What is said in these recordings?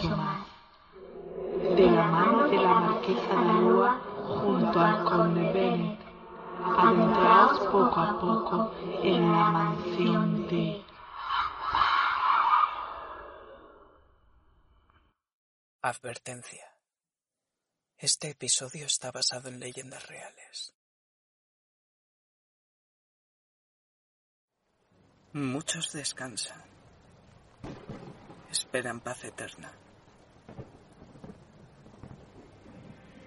De la mano de la marquesa de Alúa junto al conde Bennett, adentraos poco a poco en la mansión de... Advertencia. Este episodio está basado en leyendas reales. Muchos descansan. Esperan paz eterna.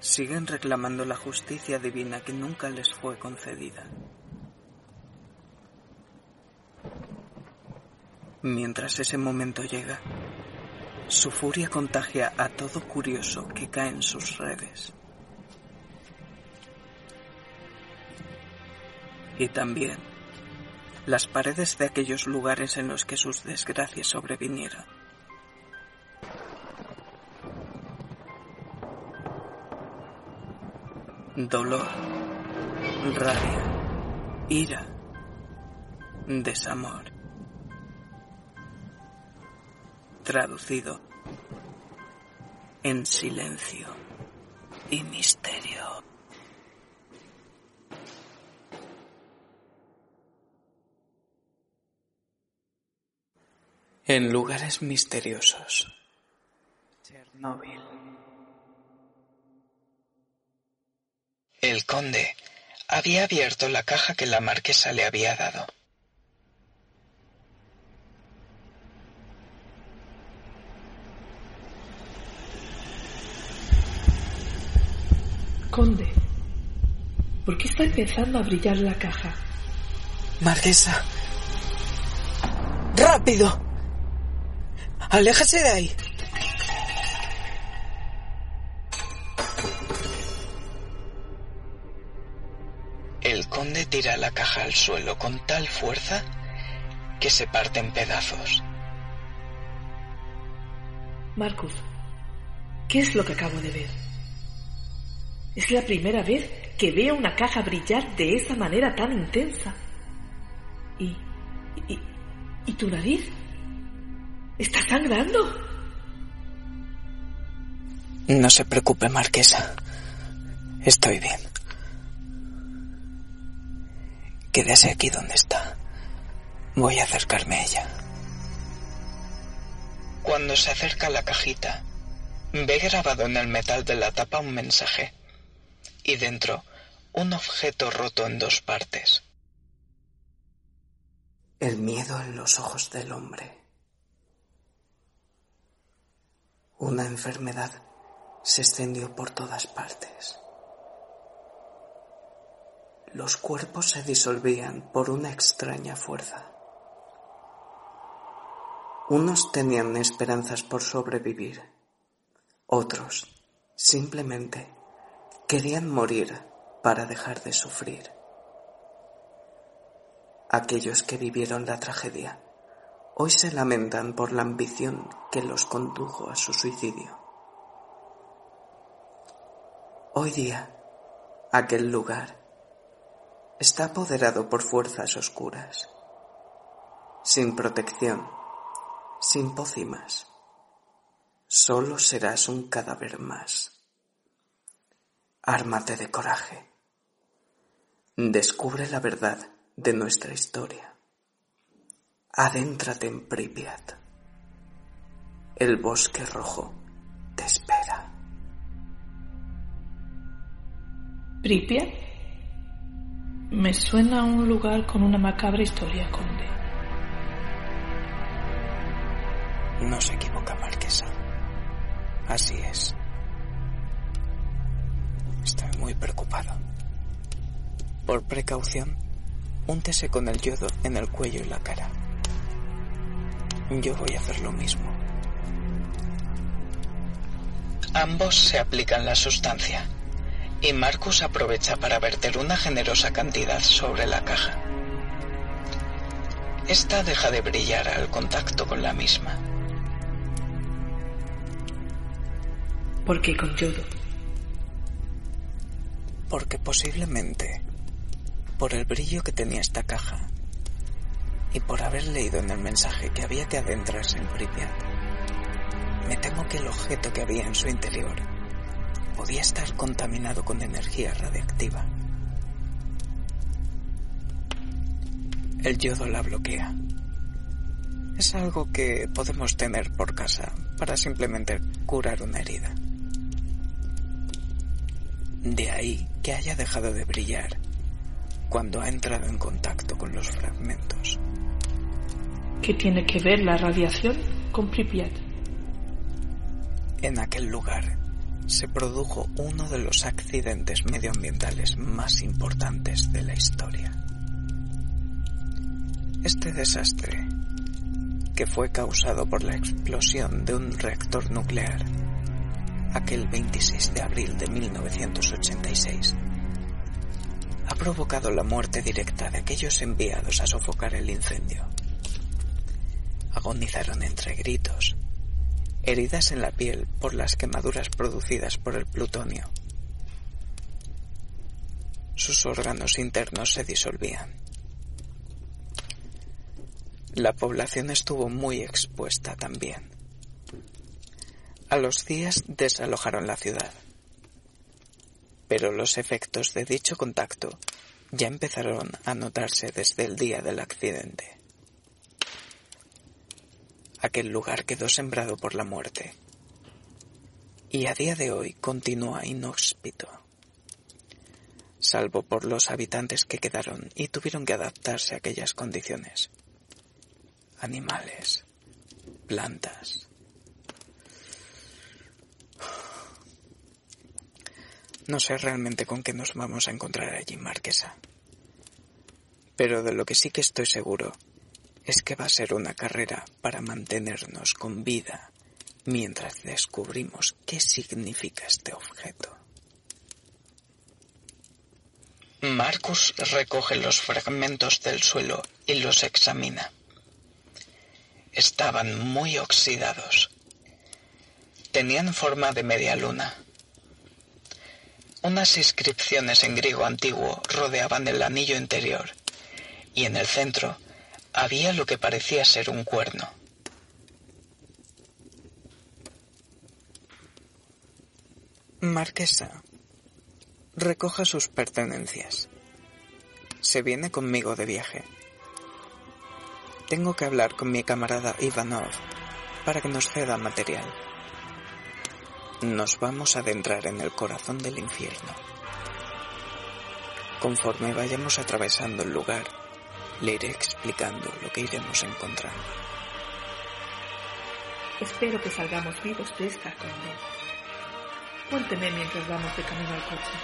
Siguen reclamando la justicia divina que nunca les fue concedida. Mientras ese momento llega, su furia contagia a todo curioso que cae en sus redes. Y también las paredes de aquellos lugares en los que sus desgracias sobrevinieron. Dolor, rabia, ira, desamor. Traducido en silencio y misterio. En lugares misteriosos. Chernóbil. El conde había abierto la caja que la marquesa le había dado. Conde, ¿por qué está empezando a brillar la caja? Marquesa. ¡Rápido! ¡Aléjese de ahí! Conde tira la caja al suelo con tal fuerza que se parte en pedazos. Marcus, ¿qué es lo que acabo de ver? Es la primera vez que veo una caja brillar de esa manera tan intensa. ¿Y, y, y tu nariz? ¿Está sangrando? No se preocupe, Marquesa. Estoy bien. Quédese aquí donde está. Voy a acercarme a ella. Cuando se acerca a la cajita, ve grabado en el metal de la tapa un mensaje y dentro un objeto roto en dos partes. El miedo en los ojos del hombre. Una enfermedad se extendió por todas partes. Los cuerpos se disolvían por una extraña fuerza. Unos tenían esperanzas por sobrevivir, otros simplemente querían morir para dejar de sufrir. Aquellos que vivieron la tragedia hoy se lamentan por la ambición que los condujo a su suicidio. Hoy día, aquel lugar está apoderado por fuerzas oscuras, sin protección, sin pócimas. Solo serás un cadáver más. Ármate de coraje. Descubre la verdad de nuestra historia. Adéntrate en Pripyat. El bosque rojo te espera. ¿Pripyat? Me suena a un lugar con una macabra historia, conde. No se equivoca, Marquesa. Así es. Estoy muy preocupado. Por precaución, úntese con el yodo en el cuello y la cara. Yo voy a hacer lo mismo. Ambos se aplican la sustancia y Marcus aprovecha para verter una generosa cantidad sobre la caja. Esta deja de brillar al contacto con la misma. ¿Por qué con yodo? Porque posiblemente, por el brillo que tenía esta caja y por haber leído en el mensaje que había que adentrarse en Pripyat, me temo que el objeto que había en su interior podía estar contaminado con energía radiactiva. El yodo la bloquea. Es algo que podemos tener por casa para simplemente curar una herida. De ahí que haya dejado de brillar cuando ha entrado en contacto con los fragmentos. ¿Qué tiene que ver la radiación con Pripyat? En aquel lugar se produjo uno de los accidentes medioambientales más importantes de la historia. Este desastre, que fue causado por la explosión de un reactor nuclear aquel 26 de abril de 1986, ha provocado la muerte directa de aquellos enviados a sofocar el incendio. Agonizaron entre gritos, heridas en la piel por las quemaduras producidas por el plutonio. Sus órganos internos se disolvían. La población estuvo muy expuesta también. A los días desalojaron la ciudad. Pero los efectos de dicho contacto ya empezaron a notarse desde el día del accidente. Aquel lugar quedó sembrado por la muerte y a día de hoy continúa inhóspito, salvo por los habitantes que quedaron y tuvieron que adaptarse a aquellas condiciones. Animales, plantas, No sé realmente con qué nos vamos a encontrar allí, Marquesa. Pero de lo que sí que estoy seguro es que va a ser una carrera para mantenernos con vida mientras descubrimos qué significa este objeto. Marcus recoge los fragmentos del suelo y los examina. Estaban muy oxidados. Tenían forma de media luna unas inscripciones en griego antiguo rodeaban el anillo interior, y en el centro había lo que parecía ser un cuerno. Marquesa, recoja sus pertenencias. Se viene conmigo de viaje. Tengo que hablar con mi camarada Ivanov para que nos ceda material. Nos vamos a adentrar en el corazón del infierno. Conforme vayamos atravesando el lugar, le iré explicando lo que iremos encontrando. Espero que salgamos vivos de esta condena. Cuénteme mientras vamos de camino al coche.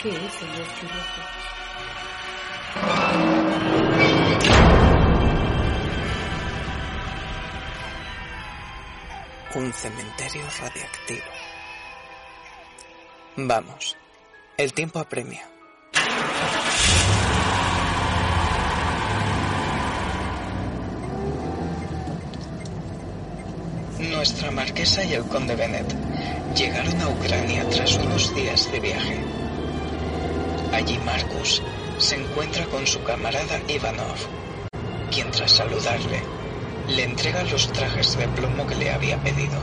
¿Qué es el bosque Un cementerio radiactivo. Vamos, el tiempo apremia. Nuestra marquesa y el conde Bennett llegaron a Ucrania tras unos días de viaje. Allí Marcus se encuentra con su camarada Ivanov, quien tras saludarle le entrega los trajes de plomo que le había pedido.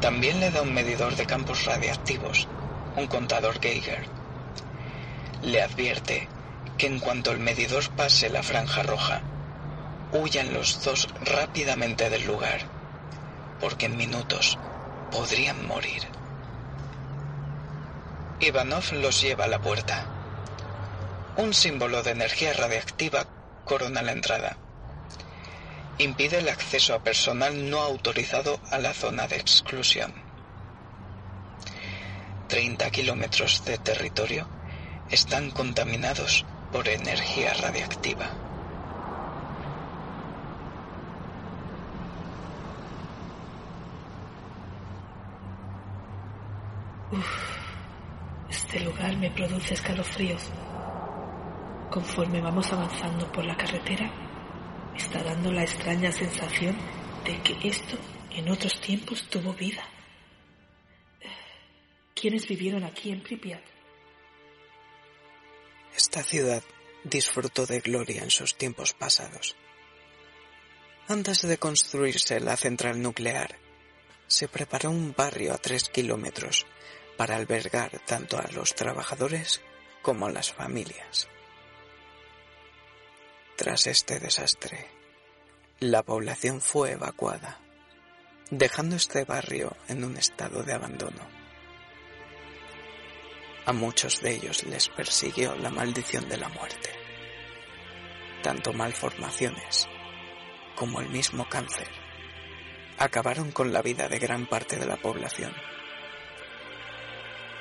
También le da un medidor de campos radiactivos, un contador Geiger. Le advierte que en cuanto el medidor pase la franja roja, huyan los dos rápidamente del lugar, porque en minutos podrían morir. Ivanov los lleva a la puerta. Un símbolo de energía radiactiva corona la entrada impide el acceso a personal no autorizado a la zona de exclusión. 30 kilómetros de territorio están contaminados por energía radiactiva. Este lugar me produce escalofríos. Conforme vamos avanzando por la carretera, está dando la extraña sensación de que esto en otros tiempos tuvo vida. ¿Quiénes vivieron aquí en Pripyat? Esta ciudad disfrutó de gloria en sus tiempos pasados. Antes de construirse la central nuclear, se preparó un barrio a tres kilómetros para albergar tanto a los trabajadores como a las familias. Tras este desastre, la población fue evacuada, dejando este barrio en un estado de abandono. A muchos de ellos les persiguió la maldición de la muerte. Tanto malformaciones como el mismo cáncer acabaron con la vida de gran parte de la población.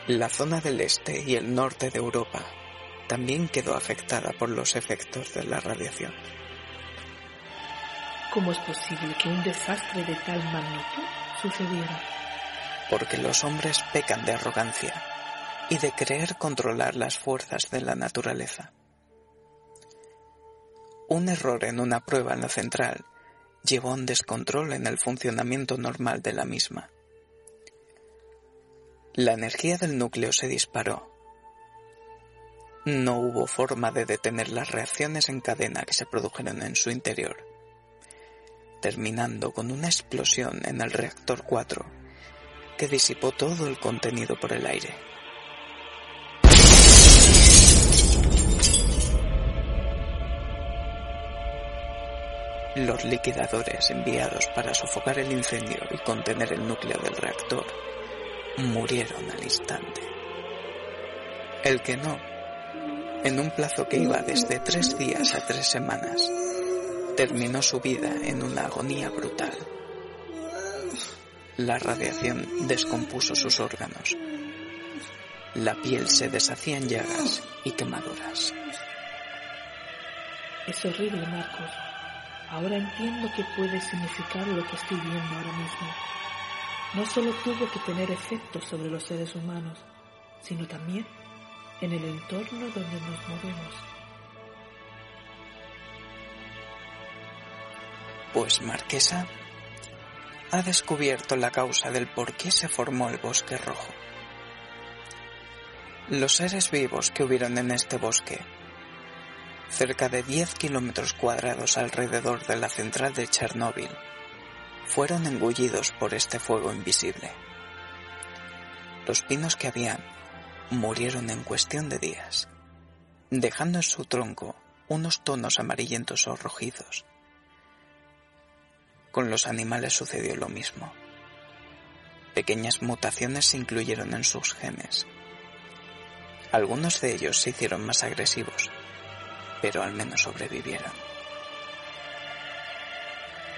La zona del este y el norte de Europa también quedó afectada por los efectos de la radiación. ¿Cómo es posible que un desastre de tal magnitud sucediera? Porque los hombres pecan de arrogancia y de creer controlar las fuerzas de la naturaleza. Un error en una prueba en la central llevó a un descontrol en el funcionamiento normal de la misma. La energía del núcleo se disparó. No hubo forma de detener las reacciones en cadena que se produjeron en su interior, terminando con una explosión en el reactor 4 que disipó todo el contenido por el aire. Los liquidadores enviados para sofocar el incendio y contener el núcleo del reactor murieron al instante. El que no, en un plazo que iba desde tres días a tres semanas, terminó su vida en una agonía brutal. La radiación descompuso sus órganos. La piel se deshacía en llagas y quemaduras. Es horrible, Marcos. Ahora entiendo qué puede significar lo que estoy viendo ahora mismo. No solo tuvo que tener efectos sobre los seres humanos, sino también en el entorno donde nos movemos. Pues Marquesa ha descubierto la causa del por qué se formó el bosque rojo. Los seres vivos que hubieron en este bosque cerca de 10 kilómetros cuadrados alrededor de la central de Chernóbil, fueron engullidos por este fuego invisible. Los pinos que habían murieron en cuestión de días, dejando en su tronco unos tonos amarillentos o rojizos. Con los animales sucedió lo mismo. Pequeñas mutaciones se incluyeron en sus genes. Algunos de ellos se hicieron más agresivos pero al menos sobrevivieron.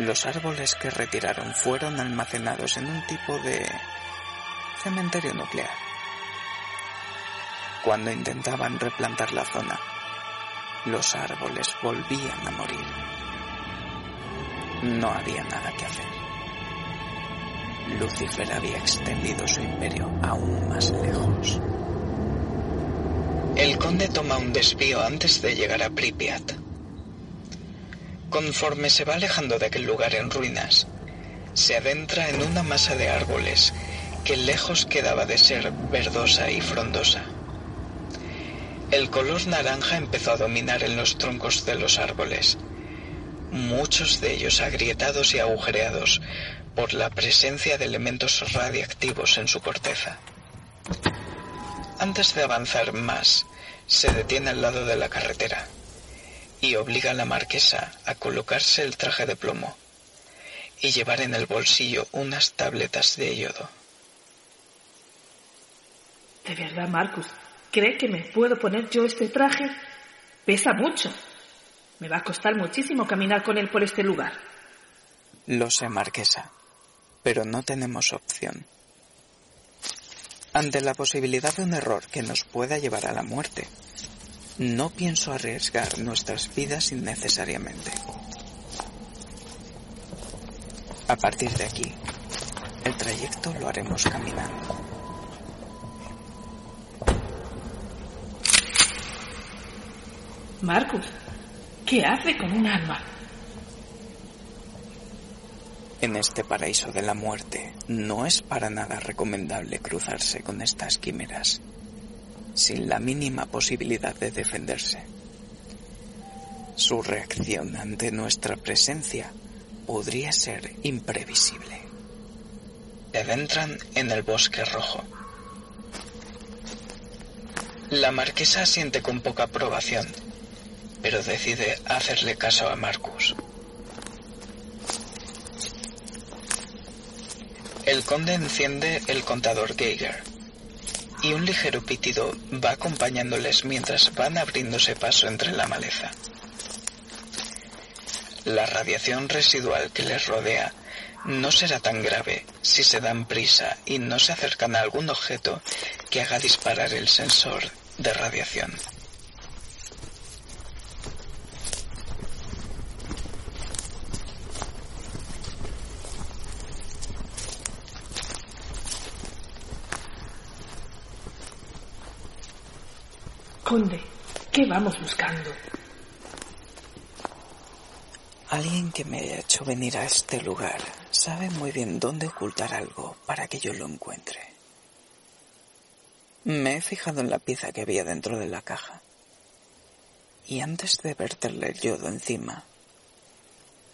Los árboles que retiraron fueron almacenados en un tipo de cementerio nuclear. Cuando intentaban replantar la zona, los árboles volvían a morir. No había nada que hacer. Lucifer había extendido su imperio aún más lejos. El conde toma un desvío antes de llegar a Pripyat. Conforme se va alejando de aquel lugar en ruinas, se adentra en una masa de árboles que lejos quedaba de ser verdosa y frondosa. El color naranja empezó a dominar en los troncos de los árboles, muchos de ellos agrietados y agujereados por la presencia de elementos radiactivos en su corteza. Antes de avanzar más, se detiene al lado de la carretera y obliga a la marquesa a colocarse el traje de plomo y llevar en el bolsillo unas tabletas de yodo. ¿De verdad, Marcus? ¿Cree que me puedo poner yo este traje? Pesa mucho. Me va a costar muchísimo caminar con él por este lugar. Lo sé, Marquesa, pero no tenemos opción. Ante la posibilidad de un error que nos pueda llevar a la muerte, No pienso arriesgar nuestras vidas innecesariamente. A partir de aquí, el trayecto lo haremos caminando. Marcus, ¿qué hace con un arma? En este paraíso de la muerte no es para nada recomendable cruzarse con estas quimeras sin la mínima posibilidad de defenderse. Su reacción ante nuestra presencia podría ser imprevisible. Adentran en el bosque rojo. La marquesa siente con poca aprobación, pero decide hacerle caso a Marcus. El conde enciende el contador Geiger y un ligero pitido va acompañándoles mientras van abriéndose paso entre la maleza. La radiación residual que les rodea no será tan grave si se dan prisa y no se acercan a algún objeto que haga disparar el sensor de radiación. Conde, ¿qué vamos buscando? Alguien que me haya hecho venir a este lugar sabe muy bien dónde ocultar algo para que yo lo encuentre. Me he fijado en la pieza que había dentro de la caja. Y antes de verterle el yodo encima,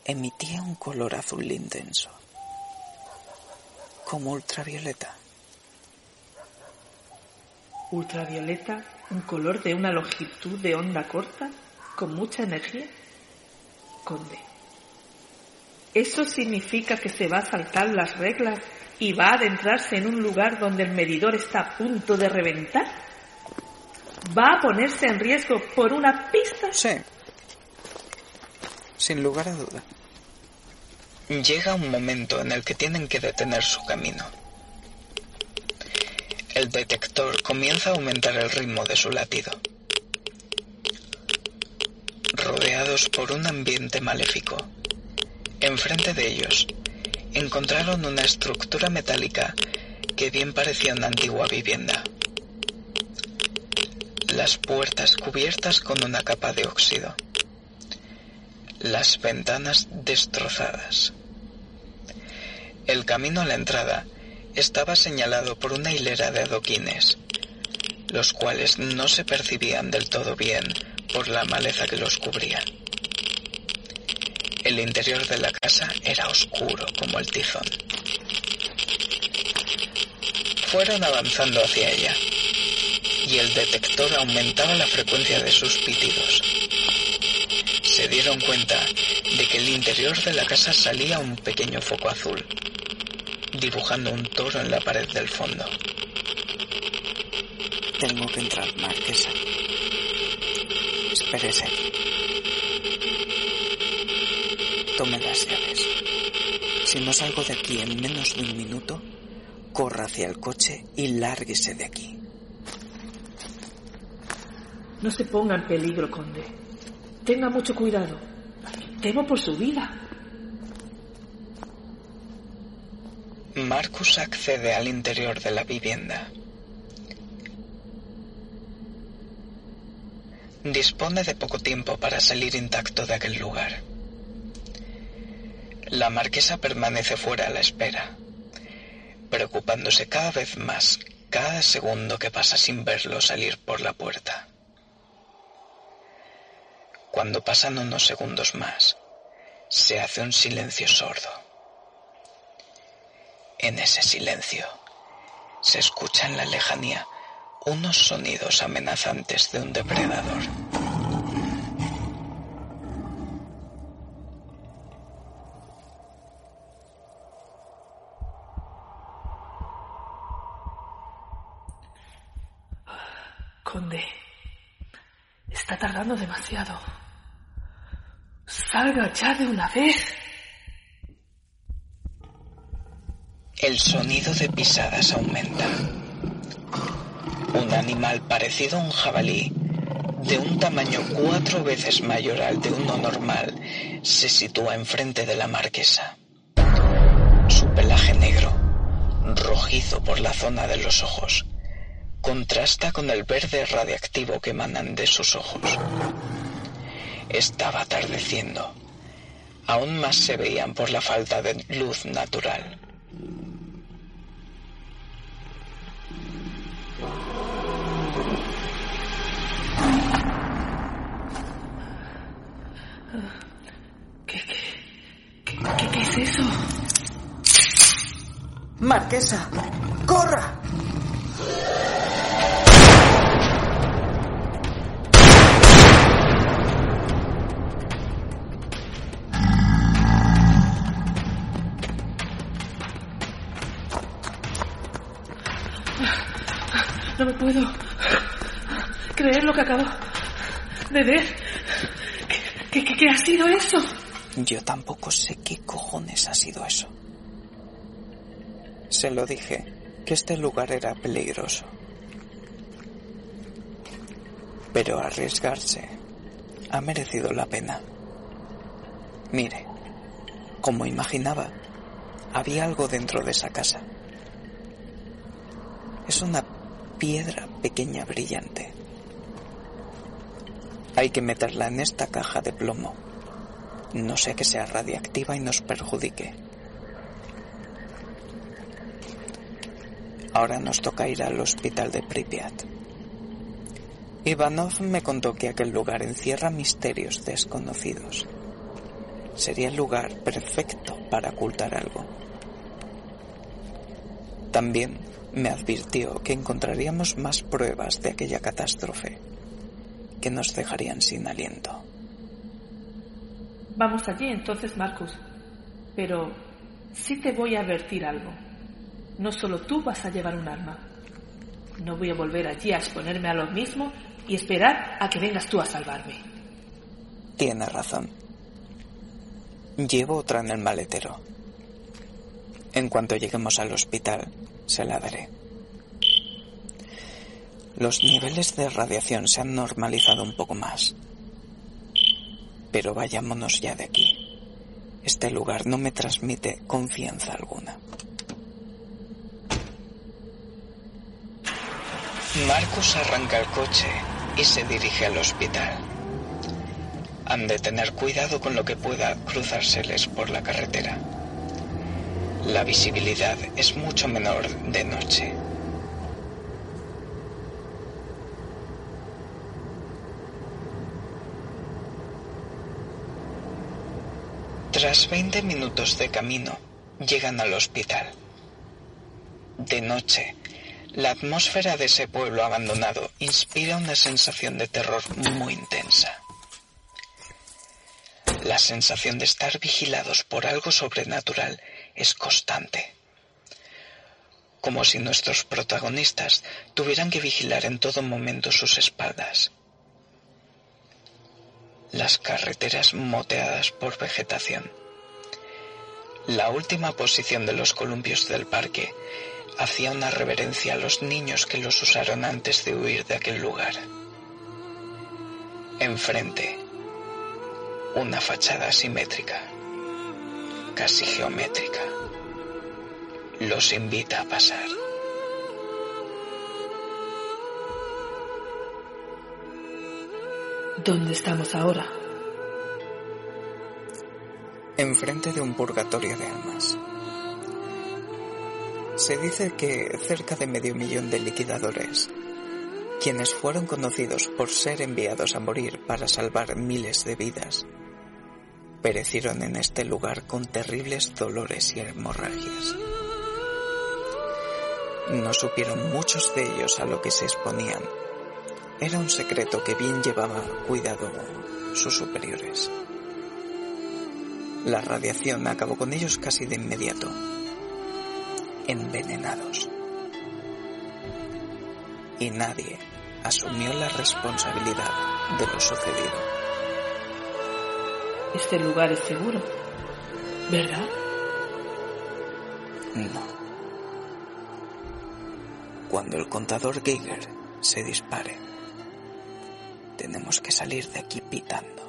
emitía un color azul intenso, como ultravioleta. Ultravioleta, un color de una longitud de onda corta, con mucha energía. Conde. ¿Eso significa que se va a saltar las reglas y va a adentrarse en un lugar donde el medidor está a punto de reventar? ¿Va a ponerse en riesgo por una pista? Sí. Sin lugar a duda. Llega un momento en el que tienen que detener su camino. El detector comienza a aumentar el ritmo de su latido. Rodeados por un ambiente maléfico, enfrente de ellos encontraron una estructura metálica que bien parecía una antigua vivienda. Las puertas cubiertas con una capa de óxido. Las ventanas destrozadas. El camino a la entrada estaba señalado por una hilera de adoquines, los cuales no se percibían del todo bien por la maleza que los cubría. El interior de la casa era oscuro como el tizón. Fueron avanzando hacia ella y el detector aumentaba la frecuencia de sus pitidos. Se dieron cuenta de que el interior de la casa salía un pequeño foco azul dibujando un toro en la pared del fondo. Tengo que entrar, Marquesa. Espérese aquí. Tome las llaves. Si no salgo de aquí en menos de un minuto, corra hacia el coche y lárguese de aquí. No se ponga en peligro, conde. Tenga mucho cuidado. Temo por su vida. Marcus accede al interior de la vivienda. Dispone de poco tiempo para salir intacto de aquel lugar. La marquesa permanece fuera a la espera, preocupándose cada vez más cada segundo que pasa sin verlo salir por la puerta. Cuando pasan unos segundos más, se hace un silencio sordo. En ese silencio se escucha en la lejanía unos sonidos amenazantes de un depredador. Conde, está tardando demasiado. Salga ya de una vez. El sonido de pisadas aumenta. Un animal parecido a un jabalí de un tamaño cuatro veces mayor al de uno normal, se sitúa enfrente de la marquesa. Su pelaje negro, rojizo por la zona de los ojos, contrasta con el verde radiactivo que emanan de sus ojos. Estaba atardeciendo. Aún más se veían por la falta de luz natural. ¿Qué, qué, qué, qué es eso? Marquesa, corra. No me puedo creer lo que acabo de ver. ¿Qué, qué, qué ha sido eso? Yo tampoco sé qué cojones ha sido eso. Se lo dije, que este lugar era peligroso. Pero arriesgarse ha merecido la pena. Mire, como imaginaba, había algo dentro de esa casa. Es una piedra pequeña brillante. Hay que meterla en esta caja de plomo. No sea que sea radiactiva y nos perjudique. Ahora nos toca ir al hospital de Pripyat. Ivanov me contó que aquel lugar encierra misterios desconocidos. Sería el lugar perfecto para ocultar algo. También me advirtió que encontraríamos más pruebas de aquella catástrofe que nos dejarían sin aliento. Vamos allí entonces, Marcus. Pero sí te voy a advertir algo. No solo tú vas a llevar un arma. No voy a volver allí a exponerme a lo mismo y esperar a que vengas tú a salvarme. Tiene razón. Llevo otra en el maletero. En cuanto lleguemos al hospital, se la daré. Los niveles de radiación se han normalizado un poco más. Pero vayámonos ya de aquí. Este lugar no me transmite confianza alguna. Marcus arranca el coche y se dirige al hospital. Han de tener cuidado con lo que pueda cruzárseles por la carretera. La visibilidad es mucho menor de noche. Tras 20 minutos de camino, llegan al hospital. De noche, la atmósfera de ese pueblo abandonado inspira una sensación de terror muy intensa. La sensación de estar vigilados por algo sobrenatural es constante. Como si nuestros protagonistas tuvieran que vigilar en todo momento sus espaldas. Las carreteras moteadas por vegetación. La última posición de los columpios del parque hacía una reverencia a los niños que los usaron antes de huir de aquel lugar. Enfrente, una fachada simétrica, casi geométrica. Los invita a pasar. ¿Dónde estamos ahora? Enfrente de un purgatorio de almas. Se dice que cerca de medio millón de liquidadores, quienes fueron conocidos por ser enviados a morir para salvar miles de vidas, perecieron en este lugar con terribles dolores y hemorragias. No supieron muchos de ellos a lo que se exponían. Era un secreto que bien llevaba cuidado sus superiores. La radiación acabó con ellos casi de inmediato, envenenados. Y nadie asumió la responsabilidad de lo sucedido. Este lugar es seguro, ¿verdad? No. Cuando el contador Geiger se dispare, Tenemos que salir de aquí pitando.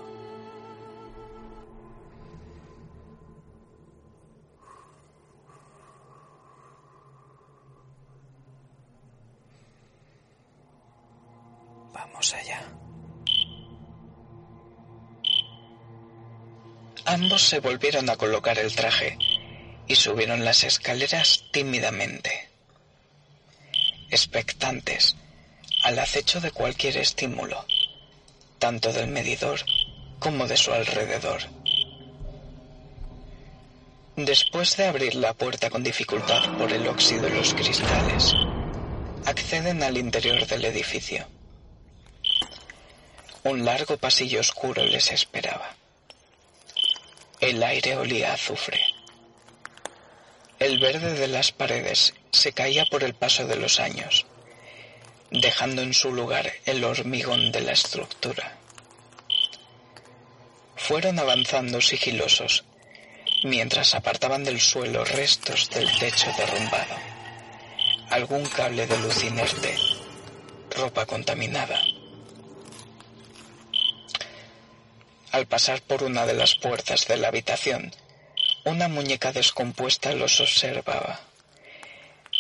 Ambos se volvieron a colocar el traje y subieron las escaleras tímidamente, expectantes, al acecho de cualquier estímulo, tanto del medidor como de su alrededor. Después de abrir la puerta con dificultad por el óxido de los cristales, acceden al interior del edificio. Un largo pasillo oscuro les esperaba. El aire olía a azufre. El verde de las paredes se caía por el paso de los años, dejando en su lugar el hormigón de la estructura. Fueron avanzando sigilosos, mientras apartaban del suelo restos del techo derrumbado, algún cable de luz inerte, ropa contaminada. Al pasar por una de las puertas de la habitación, una muñeca descompuesta los observaba,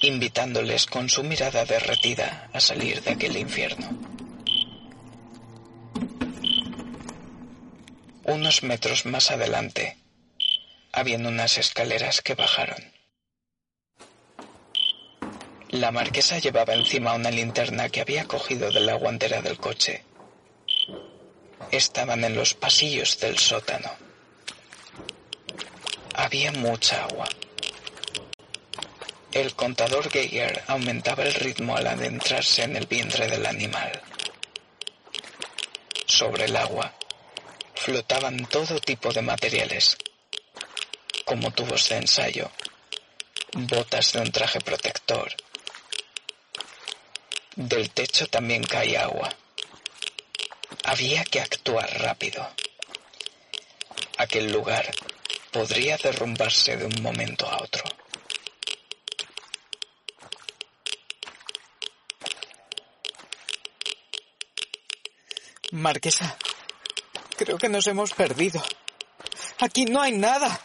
invitándoles con su mirada derretida a salir de aquel infierno. Unos metros más adelante, habían unas escaleras que bajaron. La marquesa llevaba encima una linterna que había cogido de la guantera del coche estaban en los pasillos del sótano. Había mucha agua. El contador Geiger aumentaba el ritmo al adentrarse en el vientre del animal. Sobre el agua flotaban todo tipo de materiales, como tubos de ensayo, botas de un traje protector. Del techo también caía agua. Había que actuar rápido. Aquel lugar podría derrumbarse de un momento a otro. Marquesa, creo que nos hemos perdido. Aquí no hay nada.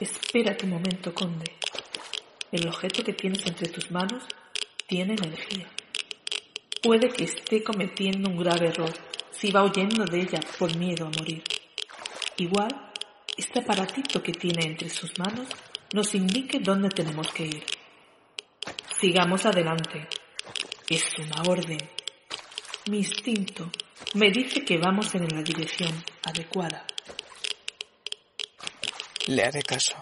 Espérate un momento, conde. El objeto que tienes entre tus manos tiene energía. Puede que esté cometiendo un grave error si va huyendo de ella por miedo a morir. Igual, este aparatito que tiene entre sus manos nos indique dónde tenemos que ir. Sigamos adelante. Es una orden. Mi instinto me dice que vamos en la dirección adecuada. Le haré caso.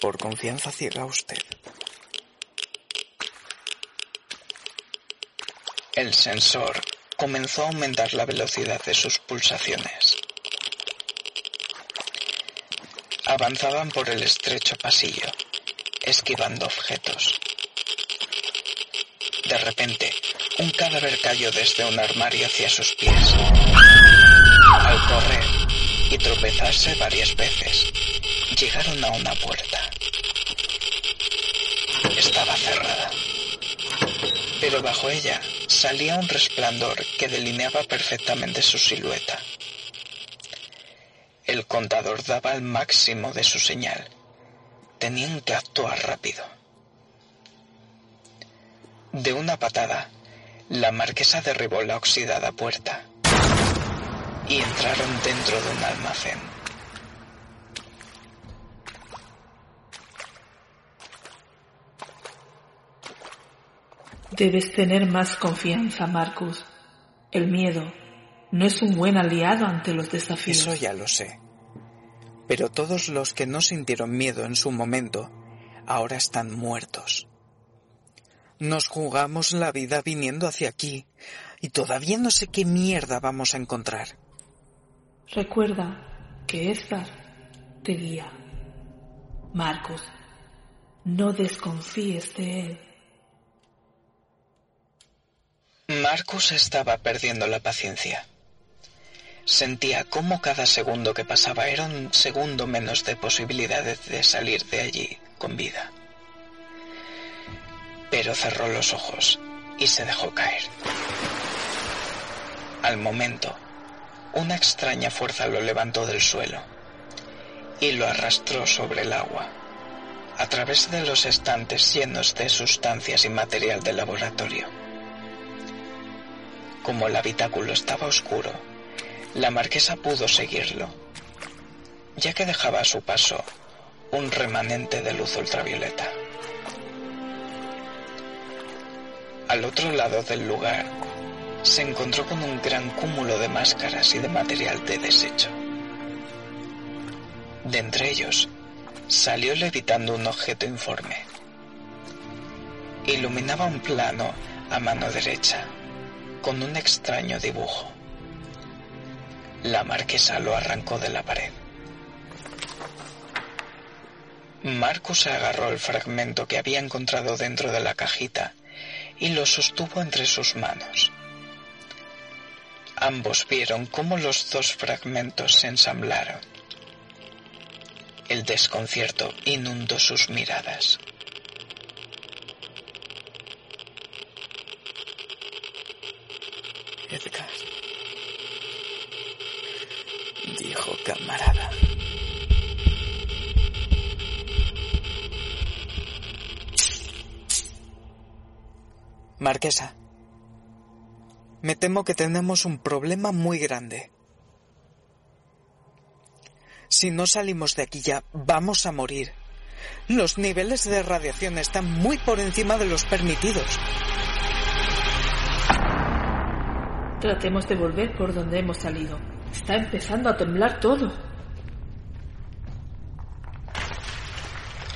Por confianza ciega a usted. El sensor comenzó a aumentar la velocidad de sus pulsaciones. Avanzaban por el estrecho pasillo, esquivando objetos. De repente, un cadáver cayó desde un armario hacia sus pies. Al correr y tropezarse varias veces, llegaron a una puerta. Estaba cerrada. Pero bajo ella salía un resplandor que delineaba perfectamente su silueta. El contador daba el máximo de su señal. Tenían que actuar rápido. De una patada, la marquesa derribó la oxidada puerta y entraron dentro de un almacén. Debes tener más confianza, Marcus. El miedo no es un buen aliado ante los desafíos. Eso ya lo sé. Pero todos los que no sintieron miedo en su momento, ahora están muertos. Nos jugamos la vida viniendo hacia aquí y todavía no sé qué mierda vamos a encontrar. Recuerda que Edgar te guía. Marcus, no desconfíes de él. Marcus estaba perdiendo la paciencia. Sentía cómo cada segundo que pasaba era un segundo menos de posibilidades de salir de allí con vida. pero cerró los ojos y se dejó caer. Al momento, una extraña fuerza lo levantó del suelo y lo arrastró sobre el agua, a través de los estantes llenos de sustancias y material de laboratorio. Como el habitáculo estaba oscuro, la marquesa pudo seguirlo, ya que dejaba a su paso un remanente de luz ultravioleta. Al otro lado del lugar, se encontró con un gran cúmulo de máscaras y de material de desecho. De entre ellos, salió levitando un objeto informe. Iluminaba un plano a mano derecha, con un extraño dibujo. La marquesa lo arrancó de la pared. Marcus agarró el fragmento que había encontrado dentro de la cajita y lo sostuvo entre sus manos. Ambos vieron cómo los dos fragmentos se ensamblaron. El desconcierto inundó sus miradas. Camarada. Marquesa, me temo que tenemos un problema muy grande. Si no salimos de aquí ya, vamos a morir. Los niveles de radiación están muy por encima de los permitidos. Tratemos de volver por donde hemos salido. Está empezando a temblar todo.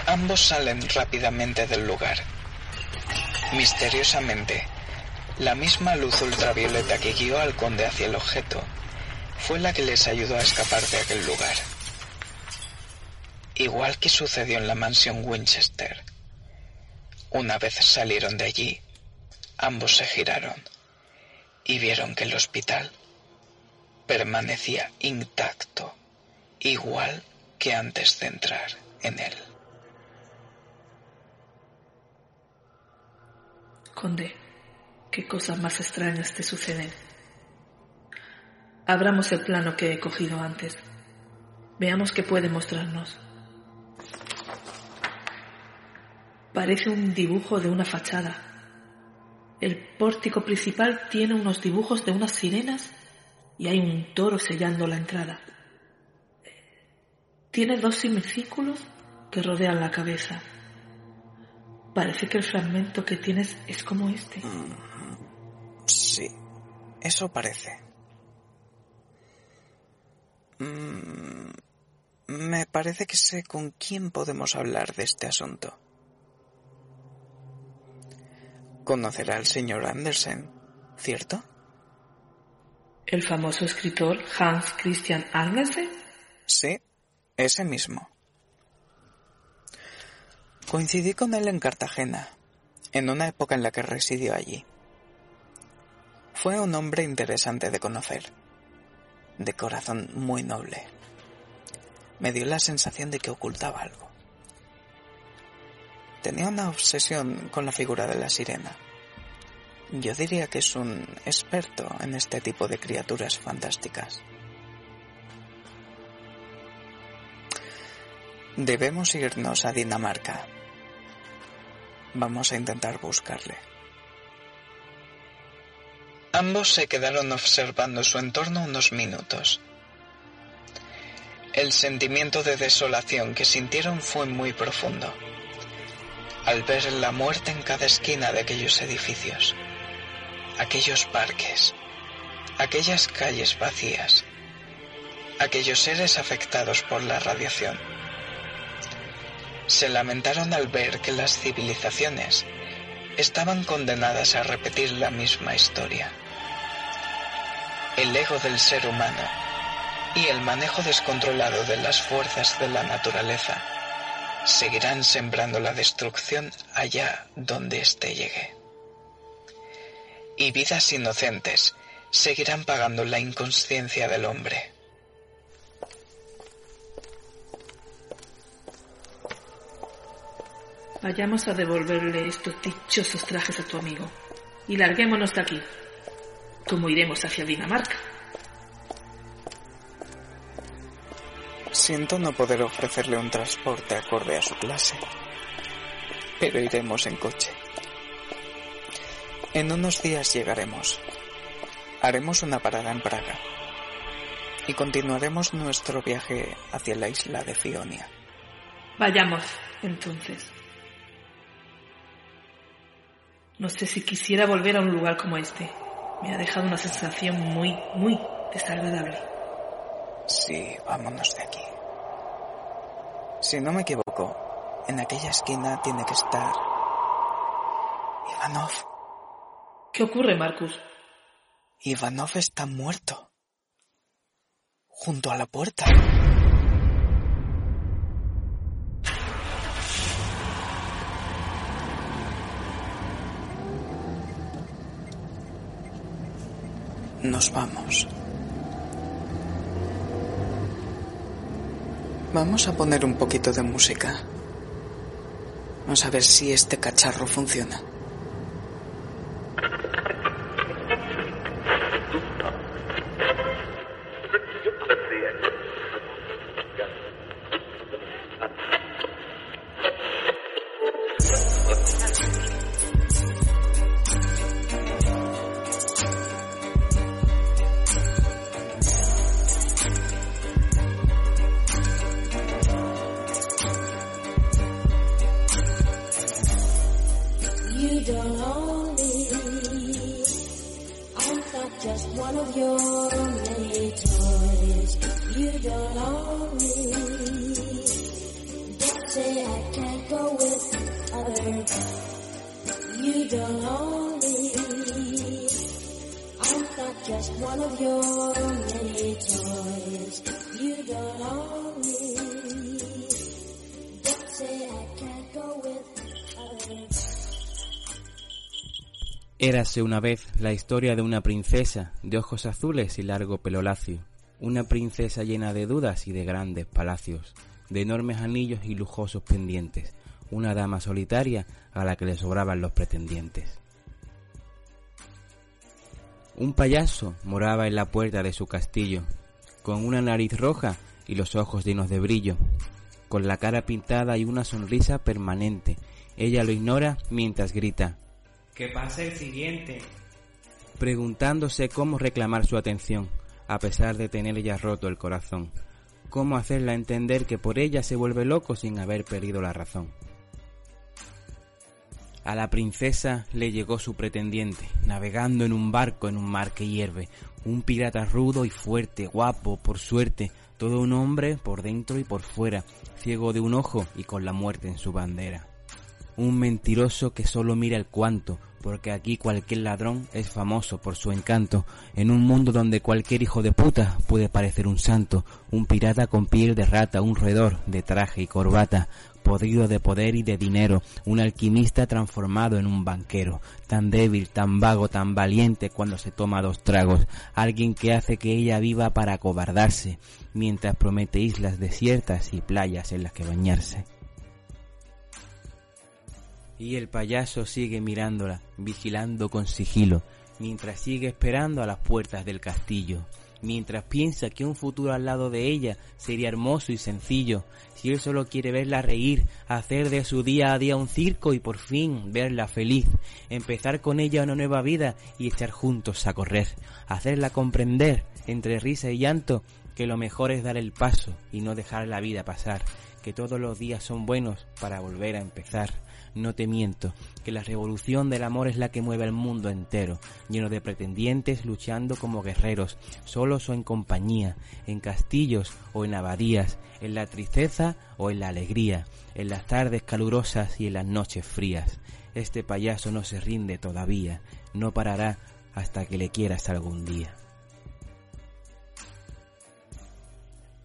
Ambos salen rápidamente del lugar. Misteriosamente, la misma luz ultravioleta que guió al conde hacia el objeto fue la que les ayudó a escapar de aquel lugar. Igual que sucedió en la mansión Winchester. Una vez salieron de allí, ambos se giraron y vieron que el hospital permanecía intacto, igual que antes de entrar en él. Conde, qué cosas más extrañas te suceden. Abramos el plano que he cogido antes. Veamos qué puede mostrarnos. Parece un dibujo de una fachada. El pórtico principal tiene unos dibujos de unas sirenas y hay un toro sellando la entrada. Tiene dos semicírculos que rodean la cabeza. Parece que el fragmento que tienes es como este. Sí, eso parece. Mm, me parece que sé con quién podemos hablar de este asunto. Conocerá al señor Andersen, ¿cierto? ¿El famoso escritor Hans Christian Andersen? Sí, ese mismo. Coincidí con él en Cartagena, en una época en la que residió allí. Fue un hombre interesante de conocer, de corazón muy noble. Me dio la sensación de que ocultaba algo. Tenía una obsesión con la figura de la sirena. Yo diría que es un experto en este tipo de criaturas fantásticas. Debemos irnos a Dinamarca. Vamos a intentar buscarle. Ambos se quedaron observando su entorno unos minutos. El sentimiento de desolación que sintieron fue muy profundo al ver la muerte en cada esquina de aquellos edificios, aquellos parques, aquellas calles vacías, aquellos seres afectados por la radiación. Se lamentaron al ver que las civilizaciones estaban condenadas a repetir la misma historia. El ego del ser humano y el manejo descontrolado de las fuerzas de la naturaleza seguirán sembrando la destrucción allá donde éste llegue. Y vidas inocentes seguirán pagando la inconsciencia del hombre. Vayamos a devolverle estos dichosos trajes a tu amigo y larguémonos de aquí, como iremos hacia Dinamarca. Siento no poder ofrecerle un transporte acorde a su clase, pero iremos en coche. En unos días llegaremos. Haremos una parada en Praga y continuaremos nuestro viaje hacia la isla de Fionia. Vayamos, entonces. No sé si quisiera volver a un lugar como este. Me ha dejado una sensación muy, muy desagradable. Sí, vámonos de aquí. Si no me equivoco, en aquella esquina tiene que estar Ivanov. ¿Qué ocurre, Marcus? Ivanov está muerto. Junto a la puerta. Nos vamos. Vamos a poner un poquito de música. Vamos a ver si este cacharro funciona. Érase una vez la historia de una princesa de ojos azules y largo pelo lacio, una princesa llena de dudas y de grandes palacios, de enormes anillos y lujosos pendientes, una dama solitaria a la que le sobraban los pretendientes. Un payaso moraba en la puerta de su castillo, con una nariz roja y los ojos llenos de brillo, con la cara pintada y una sonrisa permanente. Ella lo ignora mientras grita, Que pase el siguiente. preguntándose cómo reclamar su atención, a pesar de tener ya roto el corazón. Cómo hacerla entender que por ella se vuelve loco sin haber perdido la razón. A la princesa le llegó su pretendiente, navegando en un barco en un mar que hierve, un pirata rudo y fuerte, guapo, por suerte, todo un hombre por dentro y por fuera, ciego de un ojo y con la muerte en su bandera. Un mentiroso que solo mira el cuanto, porque aquí cualquier ladrón es famoso por su encanto, en un mundo donde cualquier hijo de puta puede parecer un santo, un pirata con piel de rata, un roedor de traje y corbata, podrido de poder y de dinero, un alquimista transformado en un banquero, tan débil, tan vago, tan valiente cuando se toma dos tragos, alguien que hace que ella viva para acobardarse, mientras promete islas desiertas y playas en las que bañarse. Y el payaso sigue mirándola, vigilando con sigilo, mientras sigue esperando a las puertas del castillo, mientras piensa que un futuro al lado de ella sería hermoso y sencillo, si él solo quiere verla reír, hacer de su día a día un circo y por fin verla feliz, empezar con ella una nueva vida y echar juntos a correr, hacerla comprender, entre risa y llanto, que lo mejor es dar el paso y no dejar la vida pasar, que todos los días son buenos para volver a empezar. No te miento, que la revolución del amor es la que mueve al mundo entero, lleno de pretendientes luchando como guerreros, solos o en compañía, en castillos o en abadías, en la tristeza o en la alegría, en las tardes calurosas y en las noches frías. Este payaso no se rinde todavía, no parará hasta que le quieras algún día.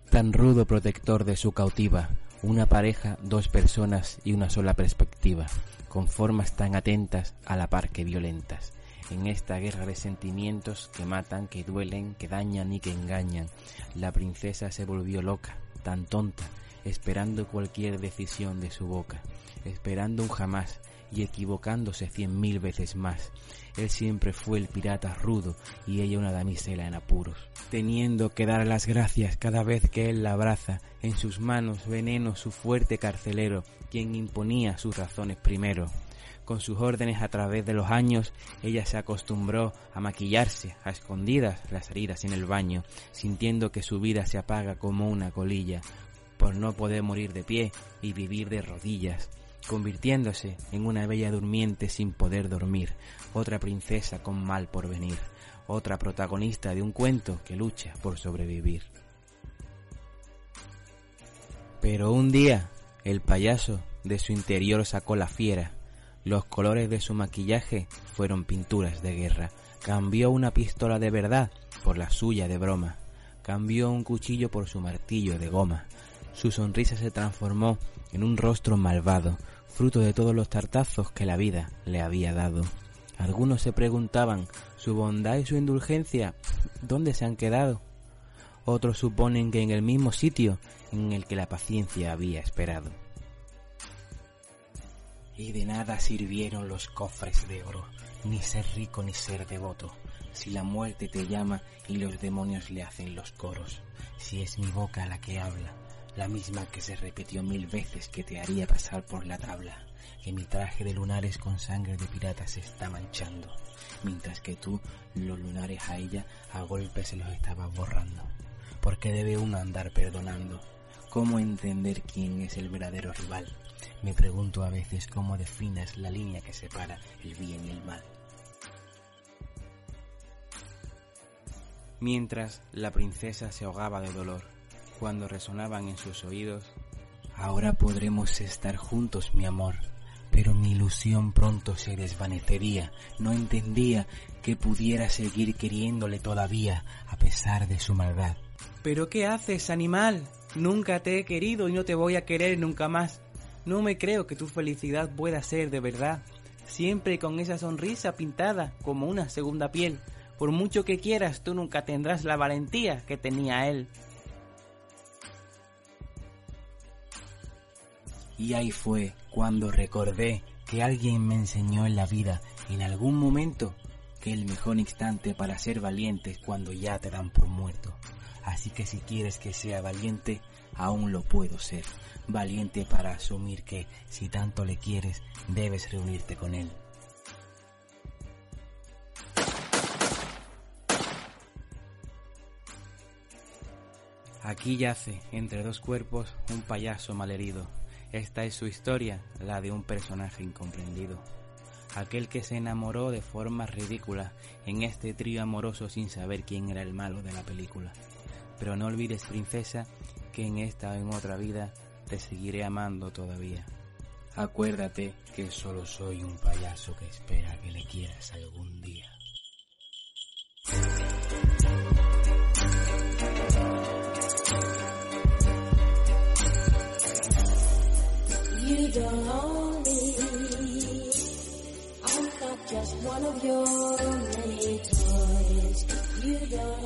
Tan rudo protector de su cautiva, una pareja, dos personas y una sola perspectiva, con formas tan atentas a la par que violentas. En esta guerra de sentimientos que matan, que duelen, que dañan y que engañan, la princesa se volvió loca, tan tonta, esperando cualquier decisión de su boca, esperando un jamás y equivocándose cien mil veces más. Él siempre fue el pirata rudo y ella una damisela en apuros, teniendo que dar las gracias cada vez que él la abraza, en sus manos veneno su fuerte carcelero, quien imponía sus razones primero. Con sus órdenes a través de los años, ella se acostumbró a maquillarse a escondidas las heridas en el baño, sintiendo que su vida se apaga como una colilla, por no poder morir de pie y vivir de rodillas convirtiéndose en una bella durmiente sin poder dormir, otra princesa con mal por venir, otra protagonista de un cuento que lucha por sobrevivir. Pero un día, el payaso de su interior sacó la fiera, los colores de su maquillaje fueron pinturas de guerra, cambió una pistola de verdad por la suya de broma, cambió un cuchillo por su martillo de goma, su sonrisa se transformó en un rostro malvado, fruto de todos los tartazos que la vida le había dado. Algunos se preguntaban, ¿su bondad y su indulgencia dónde se han quedado? Otros suponen que en el mismo sitio en el que la paciencia había esperado. Y de nada sirvieron los cofres de oro, ni ser rico ni ser devoto, si la muerte te llama y los demonios le hacen los coros, si es mi boca la que habla, la misma que se repitió mil veces que te haría pasar por la tabla, que mi traje de lunares con sangre de pirata se está manchando, mientras que tú los lunares a ella a golpes se los estabas borrando. Porque debe uno andar perdonando. ¿Cómo entender quién es el verdadero rival? Me pregunto a veces cómo definas la línea que separa el bien y el mal. Mientras la princesa se ahogaba de dolor, cuando resonaban en sus oídos. Ahora podremos estar juntos, mi amor. Pero mi ilusión pronto se desvanecería. No entendía que pudiera seguir queriéndole todavía, a pesar de su maldad. ¿Pero qué haces, animal? Nunca te he querido y no te voy a querer nunca más. No me creo que tu felicidad pueda ser de verdad. Siempre con esa sonrisa pintada como una segunda piel. Por mucho que quieras, tú nunca tendrás la valentía que tenía él. Y ahí fue cuando recordé que alguien me enseñó en la vida, en algún momento, que el mejor instante para ser valiente es cuando ya te dan por muerto. Así que si quieres que sea valiente, aún lo puedo ser. Valiente para asumir que, si tanto le quieres, debes reunirte con él. Aquí yace, entre dos cuerpos, un payaso malherido, esta es su historia, la de un personaje incomprendido. Aquel que se enamoró de forma ridícula en este trío amoroso sin saber quién era el malo de la película. Pero no olvides, princesa, que en esta o en otra vida te seguiré amando todavía. Acuérdate que solo soy un payaso que espera que le quieras algún día. You don't own me. I'm not just one of your many toys. You don't